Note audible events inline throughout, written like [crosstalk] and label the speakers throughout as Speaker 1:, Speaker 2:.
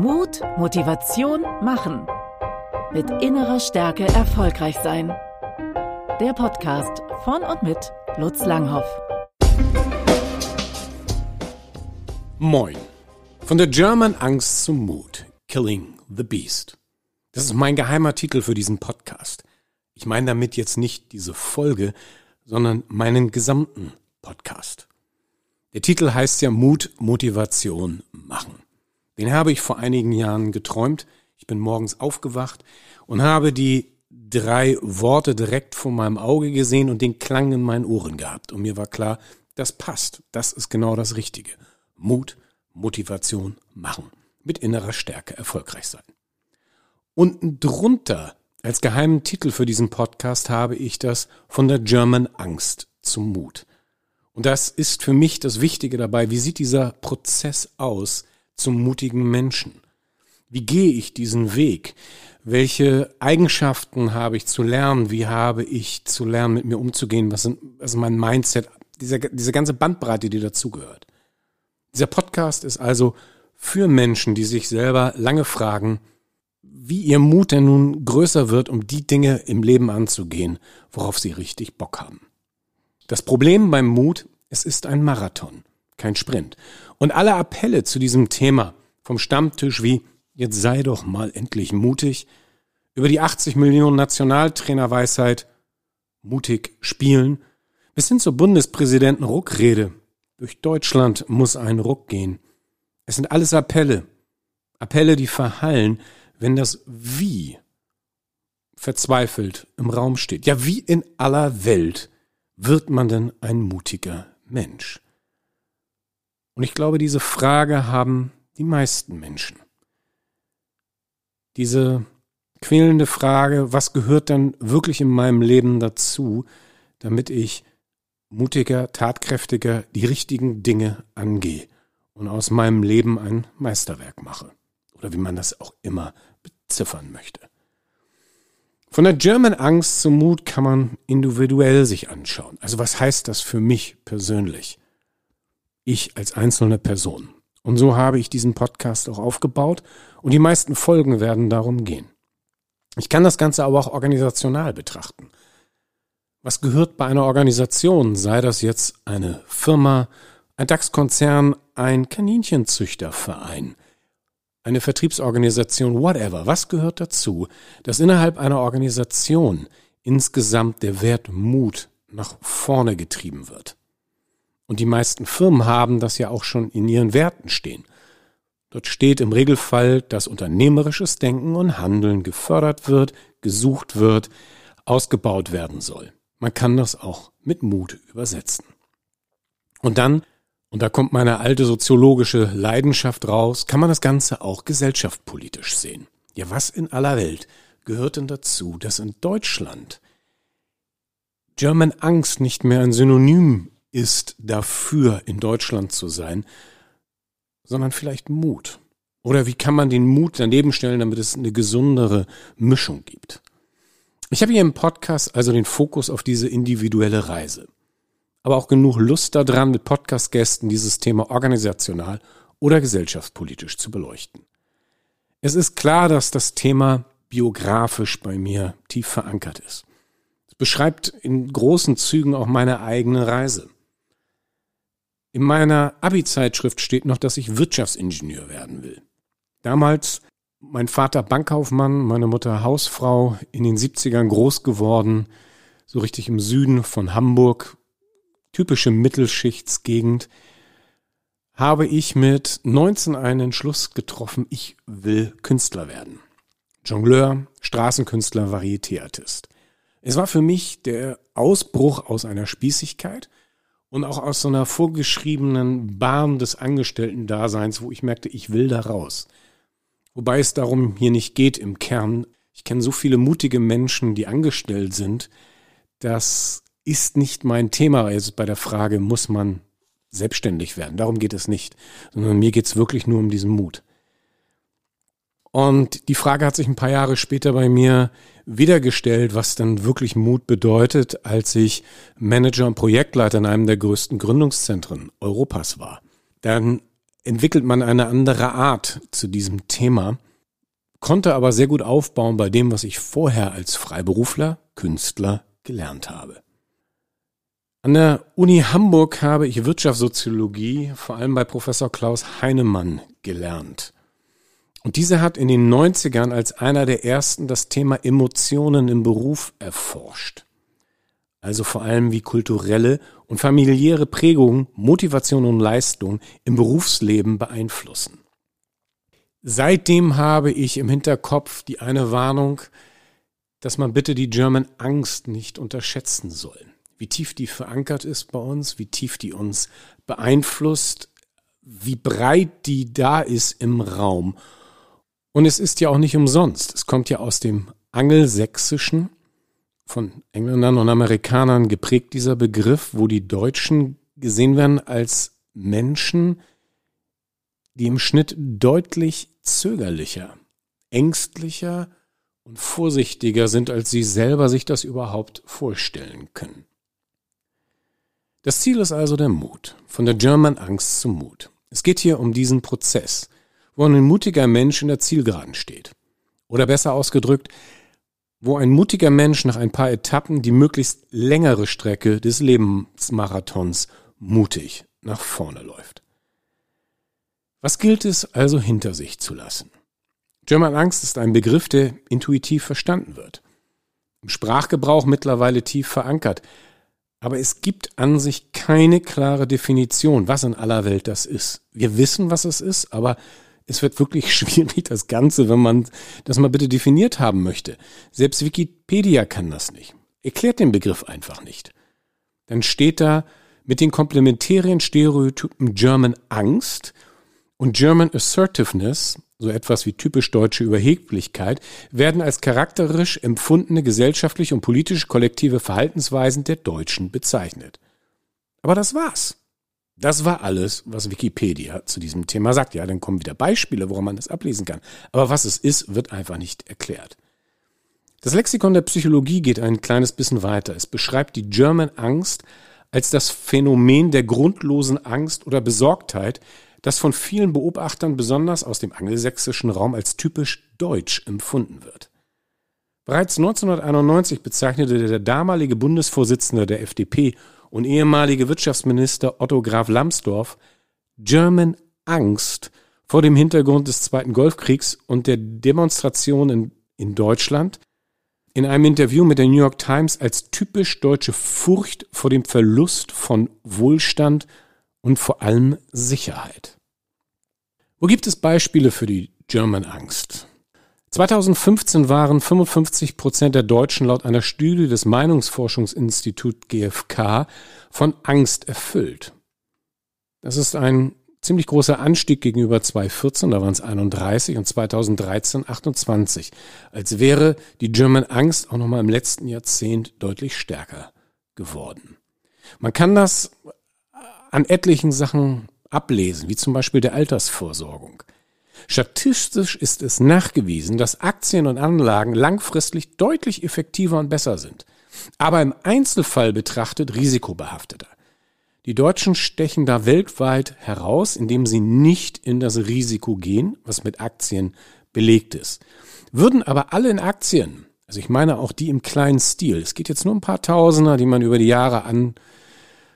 Speaker 1: Mut, Motivation, Machen. Mit innerer Stärke erfolgreich sein. Der Podcast von und mit Lutz Langhoff.
Speaker 2: Moin. Von der German Angst zum Mut. Killing the Beast. Das ist mein geheimer Titel für diesen Podcast. Ich meine damit jetzt nicht diese Folge, sondern meinen gesamten Podcast. Der Titel heißt ja Mut, Motivation, Machen. Den habe ich vor einigen Jahren geträumt. Ich bin morgens aufgewacht und habe die drei Worte direkt vor meinem Auge gesehen und den Klang in meinen Ohren gehabt. Und mir war klar, das passt. Das ist genau das Richtige. Mut, Motivation, Machen. Mit innerer Stärke erfolgreich sein. Unten drunter als geheimen Titel für diesen Podcast habe ich das von der German Angst zum Mut. Und das ist für mich das Wichtige dabei. Wie sieht dieser Prozess aus zum mutigen Menschen? Wie gehe ich diesen Weg? Welche Eigenschaften habe ich zu lernen? Wie habe ich zu lernen, mit mir umzugehen? Was, sind, was ist mein Mindset? Diese, diese ganze Bandbreite, die dazugehört. Dieser Podcast ist also für Menschen, die sich selber lange fragen, wie ihr Mut denn nun größer wird, um die Dinge im Leben anzugehen, worauf sie richtig Bock haben. Das Problem beim Mut, es ist ein Marathon, kein Sprint. Und alle Appelle zu diesem Thema vom Stammtisch wie jetzt sei doch mal endlich mutig, über die 80 Millionen Nationaltrainerweisheit mutig spielen, bis hin zur Bundespräsidenten Ruckrede. Durch Deutschland muss ein Ruck gehen. Es sind alles Appelle. Appelle, die verhallen, wenn das Wie verzweifelt im Raum steht. Ja, wie in aller Welt wird man denn ein mutiger Mensch? Und ich glaube, diese Frage haben die meisten Menschen. Diese quälende Frage, was gehört dann wirklich in meinem Leben dazu, damit ich mutiger, tatkräftiger die richtigen Dinge angehe und aus meinem Leben ein Meisterwerk mache. Oder wie man das auch immer beziffern möchte. Von der German Angst zum Mut kann man individuell sich anschauen. Also was heißt das für mich persönlich? Ich als einzelne Person. Und so habe ich diesen Podcast auch aufgebaut und die meisten Folgen werden darum gehen. Ich kann das Ganze aber auch organisational betrachten. Was gehört bei einer Organisation, sei das jetzt eine Firma, ein DAX-Konzern, ein Kaninchenzüchterverein, eine Vertriebsorganisation, whatever, was gehört dazu, dass innerhalb einer Organisation insgesamt der Wert Mut nach vorne getrieben wird? Und die meisten Firmen haben das ja auch schon in ihren Werten stehen. Dort steht im Regelfall, dass unternehmerisches Denken und Handeln gefördert wird, gesucht wird, ausgebaut werden soll. Man kann das auch mit Mut übersetzen. Und dann und da kommt meine alte soziologische Leidenschaft raus, kann man das Ganze auch gesellschaftspolitisch sehen. Ja, was in aller Welt gehört denn dazu, dass in Deutschland German Angst nicht mehr ein Synonym ist dafür, in Deutschland zu sein, sondern vielleicht Mut? Oder wie kann man den Mut daneben stellen, damit es eine gesundere Mischung gibt? Ich habe hier im Podcast also den Fokus auf diese individuelle Reise aber auch genug Lust daran, mit Podcast-Gästen dieses Thema organisational oder gesellschaftspolitisch zu beleuchten. Es ist klar, dass das Thema biografisch bei mir tief verankert ist. Es beschreibt in großen Zügen auch meine eigene Reise. In meiner Abi-Zeitschrift steht noch, dass ich Wirtschaftsingenieur werden will. Damals mein Vater Bankkaufmann, meine Mutter Hausfrau, in den 70ern groß geworden, so richtig im Süden von Hamburg, typische Mittelschichtsgegend, habe ich mit 19 einen Entschluss getroffen, ich will Künstler werden. Jongleur, Straßenkünstler, Varietéartist. Es war für mich der Ausbruch aus einer Spießigkeit und auch aus so einer vorgeschriebenen Bahn des Angestellten-Daseins, wo ich merkte, ich will da raus. Wobei es darum hier nicht geht im Kern. Ich kenne so viele mutige Menschen, die angestellt sind, dass ist nicht mein Thema jetzt bei der Frage, muss man selbstständig werden. Darum geht es nicht, sondern mir geht es wirklich nur um diesen Mut. Und die Frage hat sich ein paar Jahre später bei mir wiedergestellt, was dann wirklich Mut bedeutet, als ich Manager und Projektleiter in einem der größten Gründungszentren Europas war. Dann entwickelt man eine andere Art zu diesem Thema, konnte aber sehr gut aufbauen bei dem, was ich vorher als Freiberufler, Künstler gelernt habe. An der Uni Hamburg habe ich Wirtschaftssoziologie vor allem bei Professor Klaus Heinemann gelernt. Und dieser hat in den 90ern als einer der ersten das Thema Emotionen im Beruf erforscht. Also vor allem wie kulturelle und familiäre Prägungen Motivation und Leistung im Berufsleben beeinflussen. Seitdem habe ich im Hinterkopf die eine Warnung, dass man bitte die German Angst nicht unterschätzen soll. Wie tief die verankert ist bei uns, wie tief die uns beeinflusst, wie breit die da ist im Raum. Und es ist ja auch nicht umsonst. Es kommt ja aus dem Angelsächsischen, von Engländern und Amerikanern geprägt, dieser Begriff, wo die Deutschen gesehen werden als Menschen, die im Schnitt deutlich zögerlicher, ängstlicher und vorsichtiger sind, als sie selber sich das überhaupt vorstellen können. Das Ziel ist also der Mut, von der German Angst zum Mut. Es geht hier um diesen Prozess, wo ein mutiger Mensch in der Zielgeraden steht. Oder besser ausgedrückt, wo ein mutiger Mensch nach ein paar Etappen die möglichst längere Strecke des Lebensmarathons mutig nach vorne läuft. Was gilt es also hinter sich zu lassen? German Angst ist ein Begriff, der intuitiv verstanden wird. Im Sprachgebrauch mittlerweile tief verankert. Aber es gibt an sich keine klare Definition, was in aller Welt das ist. Wir wissen, was es ist, aber es wird wirklich [laughs] schwierig, das Ganze, wenn man das mal bitte definiert haben möchte. Selbst Wikipedia kann das nicht. Erklärt den Begriff einfach nicht. Dann steht da mit den komplementären Stereotypen German Angst und German Assertiveness, so etwas wie typisch deutsche Überheblichkeit, werden als charakterisch empfundene gesellschaftliche und politische kollektive Verhaltensweisen der Deutschen bezeichnet. Aber das war's. Das war alles, was Wikipedia zu diesem Thema sagt. Ja, dann kommen wieder Beispiele, woran man das ablesen kann. Aber was es ist, wird einfach nicht erklärt. Das Lexikon der Psychologie geht ein kleines bisschen weiter. Es beschreibt die German Angst als das Phänomen der grundlosen Angst oder Besorgtheit, das von vielen Beobachtern besonders aus dem angelsächsischen Raum als typisch deutsch empfunden wird. Bereits 1991 bezeichnete der damalige Bundesvorsitzende der FDP und ehemalige Wirtschaftsminister Otto Graf Lambsdorff German Angst vor dem Hintergrund des Zweiten Golfkriegs und der Demonstrationen in Deutschland in einem Interview mit der New York Times als typisch deutsche Furcht vor dem Verlust von Wohlstand und vor allem Sicherheit. Wo gibt es Beispiele für die German Angst? 2015 waren 55 Prozent der Deutschen laut einer Studie des Meinungsforschungsinstituts GfK von Angst erfüllt. Das ist ein ziemlich großer Anstieg gegenüber 2014, da waren es 31 und 2013 28, als wäre die German Angst auch nochmal im letzten Jahrzehnt deutlich stärker geworden. Man kann das an etlichen Sachen ablesen, wie zum Beispiel der Altersvorsorgung. Statistisch ist es nachgewiesen, dass Aktien und Anlagen langfristig deutlich effektiver und besser sind, aber im Einzelfall betrachtet risikobehafteter. Die Deutschen stechen da weltweit heraus, indem sie nicht in das Risiko gehen, was mit Aktien belegt ist. Würden aber alle in Aktien, also ich meine auch die im kleinen Stil, es geht jetzt nur ein paar Tausender, die man über die Jahre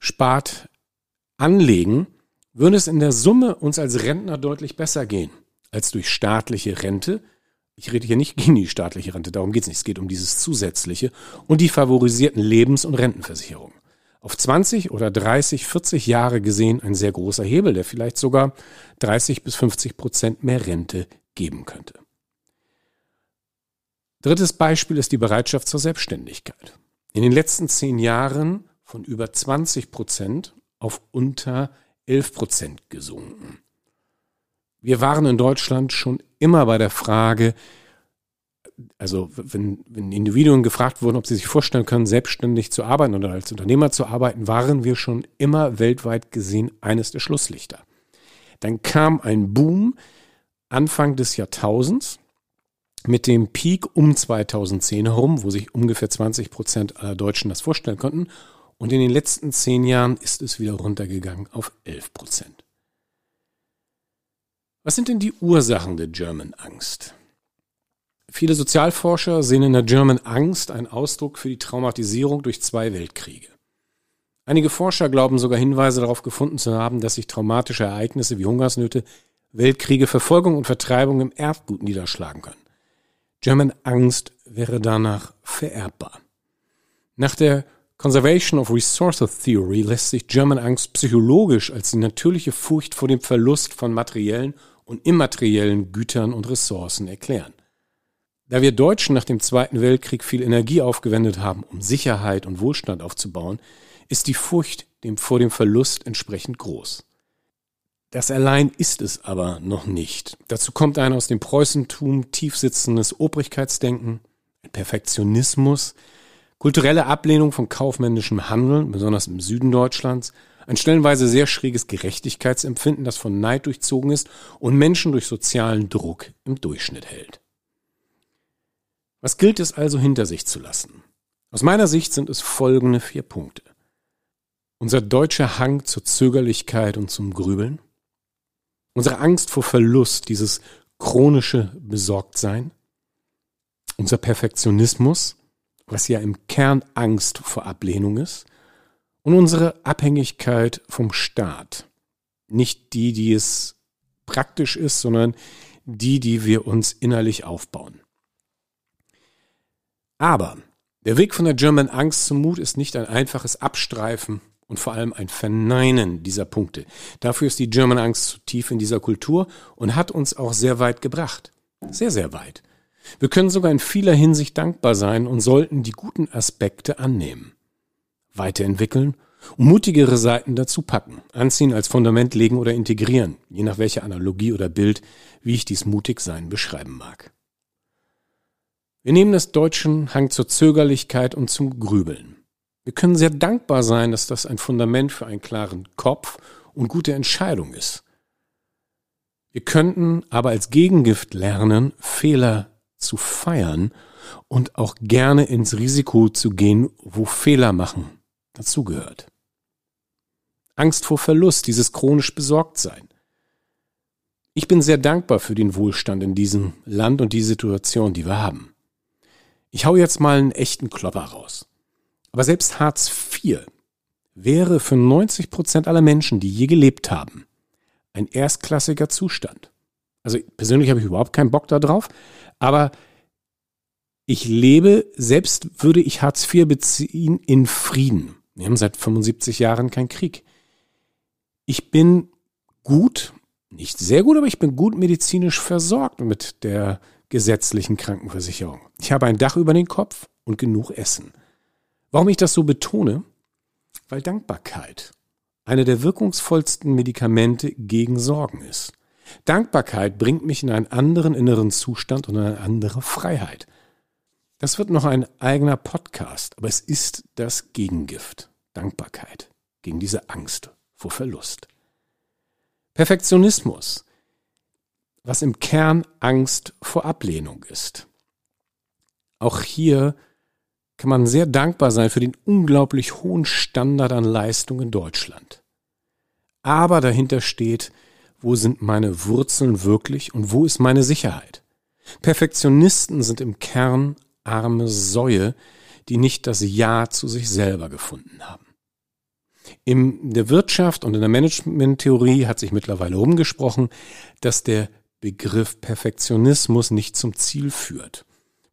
Speaker 2: anspart, anlegen, würde es in der Summe uns als Rentner deutlich besser gehen als durch staatliche Rente. Ich rede hier nicht gegen die staatliche Rente, darum geht es nicht. Es geht um dieses zusätzliche und die favorisierten Lebens- und Rentenversicherungen. Auf 20 oder 30, 40 Jahre gesehen ein sehr großer Hebel, der vielleicht sogar 30 bis 50 Prozent mehr Rente geben könnte. Drittes Beispiel ist die Bereitschaft zur Selbstständigkeit. In den letzten zehn Jahren von über 20 Prozent auf unter 11 Prozent gesunken. Wir waren in Deutschland schon immer bei der Frage, also wenn, wenn Individuen gefragt wurden, ob sie sich vorstellen können, selbstständig zu arbeiten oder als Unternehmer zu arbeiten, waren wir schon immer weltweit gesehen eines der Schlusslichter. Dann kam ein Boom Anfang des Jahrtausends mit dem Peak um 2010 herum, wo sich ungefähr 20 Prozent aller Deutschen das vorstellen konnten. Und in den letzten zehn Jahren ist es wieder runtergegangen auf 11 Prozent. Was sind denn die Ursachen der German Angst? Viele Sozialforscher sehen in der German Angst einen Ausdruck für die Traumatisierung durch zwei Weltkriege. Einige Forscher glauben sogar Hinweise darauf gefunden zu haben, dass sich traumatische Ereignisse wie Hungersnöte, Weltkriege, Verfolgung und Vertreibung im Erbgut niederschlagen können. German Angst wäre danach vererbbar. Nach der Conservation of Resources Theory lässt sich German Angst psychologisch als die natürliche Furcht vor dem Verlust von materiellen und immateriellen Gütern und Ressourcen erklären. Da wir Deutschen nach dem Zweiten Weltkrieg viel Energie aufgewendet haben, um Sicherheit und Wohlstand aufzubauen, ist die Furcht dem vor dem Verlust entsprechend groß. Das allein ist es aber noch nicht. Dazu kommt ein aus dem Preußentum tiefsitzendes Obrigkeitsdenken, ein Perfektionismus, kulturelle Ablehnung von kaufmännischem Handeln, besonders im Süden Deutschlands, ein stellenweise sehr schräges Gerechtigkeitsempfinden, das von Neid durchzogen ist und Menschen durch sozialen Druck im Durchschnitt hält. Was gilt es also hinter sich zu lassen? Aus meiner Sicht sind es folgende vier Punkte. Unser deutscher Hang zur Zögerlichkeit und zum Grübeln, unsere Angst vor Verlust, dieses chronische Besorgtsein, unser Perfektionismus, was ja im Kern Angst vor Ablehnung ist, und unsere Abhängigkeit vom Staat. Nicht die, die es praktisch ist, sondern die, die wir uns innerlich aufbauen. Aber der Weg von der German Angst zum Mut ist nicht ein einfaches Abstreifen und vor allem ein Verneinen dieser Punkte. Dafür ist die German Angst zu tief in dieser Kultur und hat uns auch sehr weit gebracht. Sehr, sehr weit. Wir können sogar in vieler Hinsicht dankbar sein und sollten die guten Aspekte annehmen, weiterentwickeln und mutigere Seiten dazu packen, anziehen, als Fundament legen oder integrieren, je nach welcher Analogie oder Bild, wie ich dies mutig sein beschreiben mag. Wir nehmen des Deutschen Hang zur Zögerlichkeit und zum Grübeln. Wir können sehr dankbar sein, dass das ein Fundament für einen klaren Kopf und gute Entscheidung ist. Wir könnten aber als Gegengift lernen, Fehler zu feiern und auch gerne ins Risiko zu gehen, wo Fehler machen dazugehört. Angst vor Verlust, dieses chronisch Besorgtsein. Ich bin sehr dankbar für den Wohlstand in diesem Land und die Situation, die wir haben. Ich hau jetzt mal einen echten Klopper raus. Aber selbst Hartz IV wäre für 90 Prozent aller Menschen, die je gelebt haben, ein erstklassiger Zustand. Also persönlich habe ich überhaupt keinen Bock da drauf, aber ich lebe, selbst würde ich Hartz IV beziehen, in Frieden. Wir haben seit 75 Jahren keinen Krieg. Ich bin gut, nicht sehr gut, aber ich bin gut medizinisch versorgt mit der gesetzlichen Krankenversicherung. Ich habe ein Dach über den Kopf und genug Essen. Warum ich das so betone? Weil Dankbarkeit eine der wirkungsvollsten Medikamente gegen Sorgen ist. Dankbarkeit bringt mich in einen anderen inneren Zustand und eine andere Freiheit. Das wird noch ein eigener Podcast, aber es ist das Gegengift. Dankbarkeit gegen diese Angst vor Verlust. Perfektionismus was im Kern Angst vor Ablehnung ist. Auch hier kann man sehr dankbar sein für den unglaublich hohen Standard an Leistung in Deutschland. Aber dahinter steht, wo sind meine Wurzeln wirklich und wo ist meine Sicherheit? Perfektionisten sind im Kern arme Säue, die nicht das Ja zu sich selber gefunden haben. In der Wirtschaft und in der Managementtheorie hat sich mittlerweile rumgesprochen, dass der Begriff Perfektionismus nicht zum Ziel führt.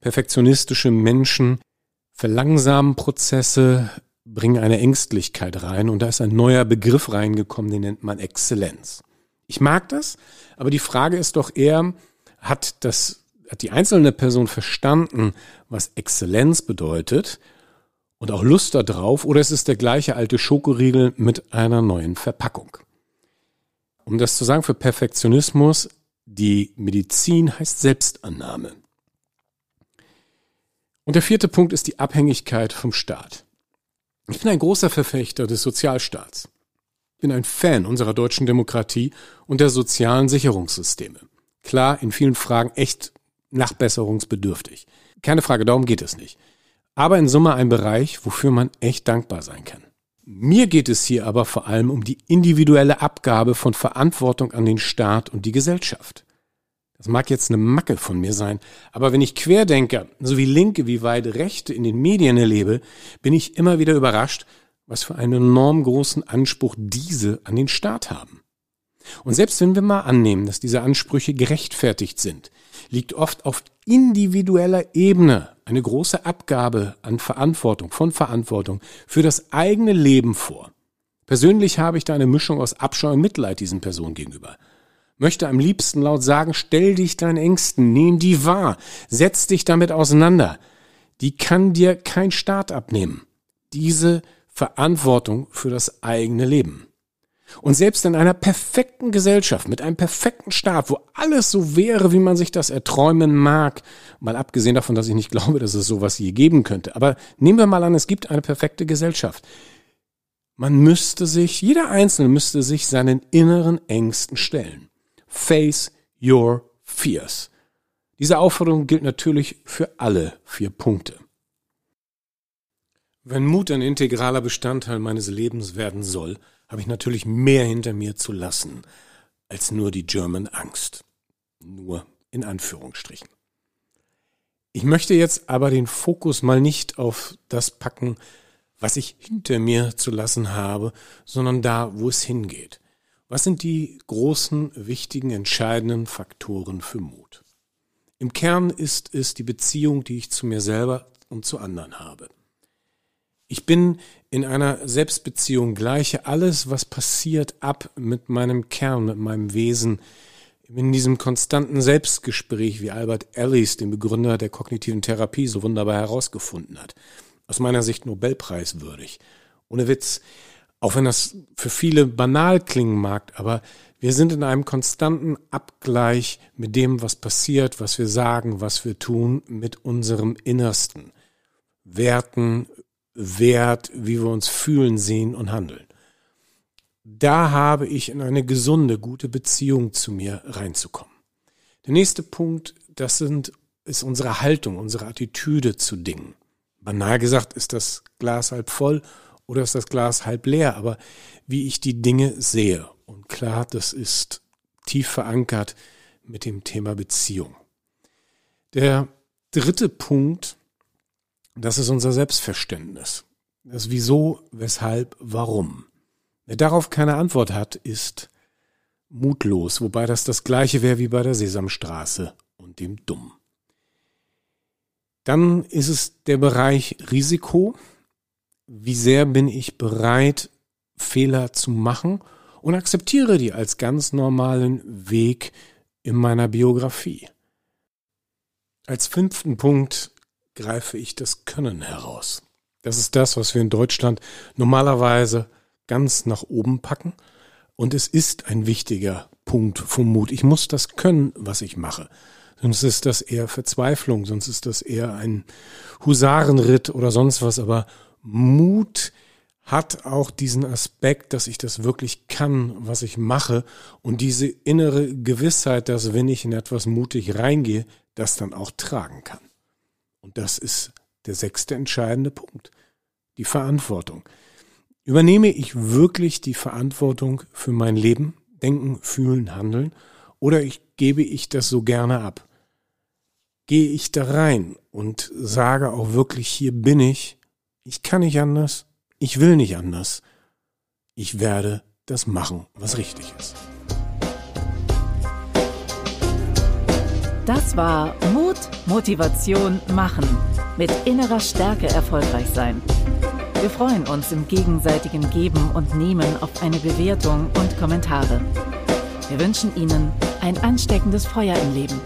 Speaker 2: Perfektionistische Menschen verlangsamen Prozesse, bringen eine Ängstlichkeit rein und da ist ein neuer Begriff reingekommen, den nennt man Exzellenz. Ich mag das, aber die Frage ist doch eher, hat das, hat die einzelne Person verstanden, was Exzellenz bedeutet und auch Lust darauf oder ist es der gleiche alte Schokoriegel mit einer neuen Verpackung? Um das zu sagen, für Perfektionismus die Medizin heißt Selbstannahme. Und der vierte Punkt ist die Abhängigkeit vom Staat. Ich bin ein großer Verfechter des Sozialstaats. Ich bin ein Fan unserer deutschen Demokratie und der sozialen Sicherungssysteme. Klar, in vielen Fragen echt nachbesserungsbedürftig. Keine Frage, darum geht es nicht. Aber in Summe ein Bereich, wofür man echt dankbar sein kann. Mir geht es hier aber vor allem um die individuelle Abgabe von Verantwortung an den Staat und die Gesellschaft. Das mag jetzt eine Macke von mir sein, aber wenn ich Querdenker sowie Linke wie weit Rechte in den Medien erlebe, bin ich immer wieder überrascht, was für einen enorm großen Anspruch diese an den Staat haben. Und selbst wenn wir mal annehmen, dass diese Ansprüche gerechtfertigt sind, liegt oft auf individueller Ebene eine große Abgabe an Verantwortung, von Verantwortung für das eigene Leben vor. Persönlich habe ich da eine Mischung aus Abscheu und Mitleid diesen Personen gegenüber. Möchte am liebsten laut sagen, stell dich deinen Ängsten, nimm die wahr, setz dich damit auseinander. Die kann dir kein Staat abnehmen. Diese Verantwortung für das eigene Leben. Und selbst in einer perfekten Gesellschaft, mit einem perfekten Staat, wo alles so wäre, wie man sich das erträumen mag, mal abgesehen davon, dass ich nicht [laughs] glaube, dass es sowas je geben könnte, aber nehmen wir mal an, es gibt eine perfekte Gesellschaft. Man müsste sich, jeder Einzelne müsste sich seinen inneren Ängsten stellen. Face your fears. Diese Aufforderung gilt natürlich für alle vier Punkte. Wenn Mut ein integraler Bestandteil meines Lebens werden soll, habe ich natürlich mehr hinter mir zu lassen als nur die German Angst. Nur in Anführungsstrichen. Ich möchte jetzt aber den Fokus mal nicht auf das packen, was ich hinter mir zu lassen habe, sondern da, wo es hingeht. Was sind die großen, wichtigen, entscheidenden Faktoren für Mut? Im Kern ist es die Beziehung, die ich zu mir selber und zu anderen habe. Ich bin in einer Selbstbeziehung, gleiche alles, was passiert, ab mit meinem Kern, mit meinem Wesen, in diesem konstanten Selbstgespräch, wie Albert Ellis, den Begründer der kognitiven Therapie, so wunderbar herausgefunden hat. Aus meiner Sicht Nobelpreiswürdig. Ohne Witz. Auch wenn das für viele banal klingen mag, aber wir sind in einem konstanten Abgleich mit dem, was passiert, was wir sagen, was wir tun, mit unserem Innersten. Werten, Wert, wie wir uns fühlen, sehen und handeln. Da habe ich in eine gesunde, gute Beziehung zu mir reinzukommen. Der nächste Punkt, das sind, ist unsere Haltung, unsere Attitüde zu Dingen. Banal gesagt, ist das Glas halb voll oder ist das Glas halb leer, aber wie ich die Dinge sehe. Und klar, das ist tief verankert mit dem Thema Beziehung. Der dritte Punkt das ist unser Selbstverständnis. Das Wieso, Weshalb, Warum. Wer darauf keine Antwort hat, ist mutlos, wobei das das gleiche wäre wie bei der Sesamstraße und dem Dumm. Dann ist es der Bereich Risiko. Wie sehr bin ich bereit, Fehler zu machen und akzeptiere die als ganz normalen Weg in meiner Biografie. Als fünften Punkt greife ich das Können heraus. Das ist das, was wir in Deutschland normalerweise ganz nach oben packen. Und es ist ein wichtiger Punkt vom Mut. Ich muss das können, was ich mache. Sonst ist das eher Verzweiflung, sonst ist das eher ein Husarenritt oder sonst was. Aber Mut hat auch diesen Aspekt, dass ich das wirklich kann, was ich mache. Und diese innere Gewissheit, dass wenn ich in etwas mutig reingehe, das dann auch tragen kann. Und das ist der sechste entscheidende Punkt. Die Verantwortung. Übernehme ich wirklich die Verantwortung für mein Leben, Denken, Fühlen, Handeln, oder ich, gebe ich das so gerne ab? Gehe ich da rein und sage auch wirklich, hier bin ich, ich kann nicht anders, ich will nicht anders, ich werde das machen, was richtig ist.
Speaker 1: Das war Mut, Motivation, Machen. Mit innerer Stärke erfolgreich sein. Wir freuen uns im gegenseitigen Geben und Nehmen auf eine Bewertung und Kommentare. Wir wünschen Ihnen ein ansteckendes Feuer im Leben.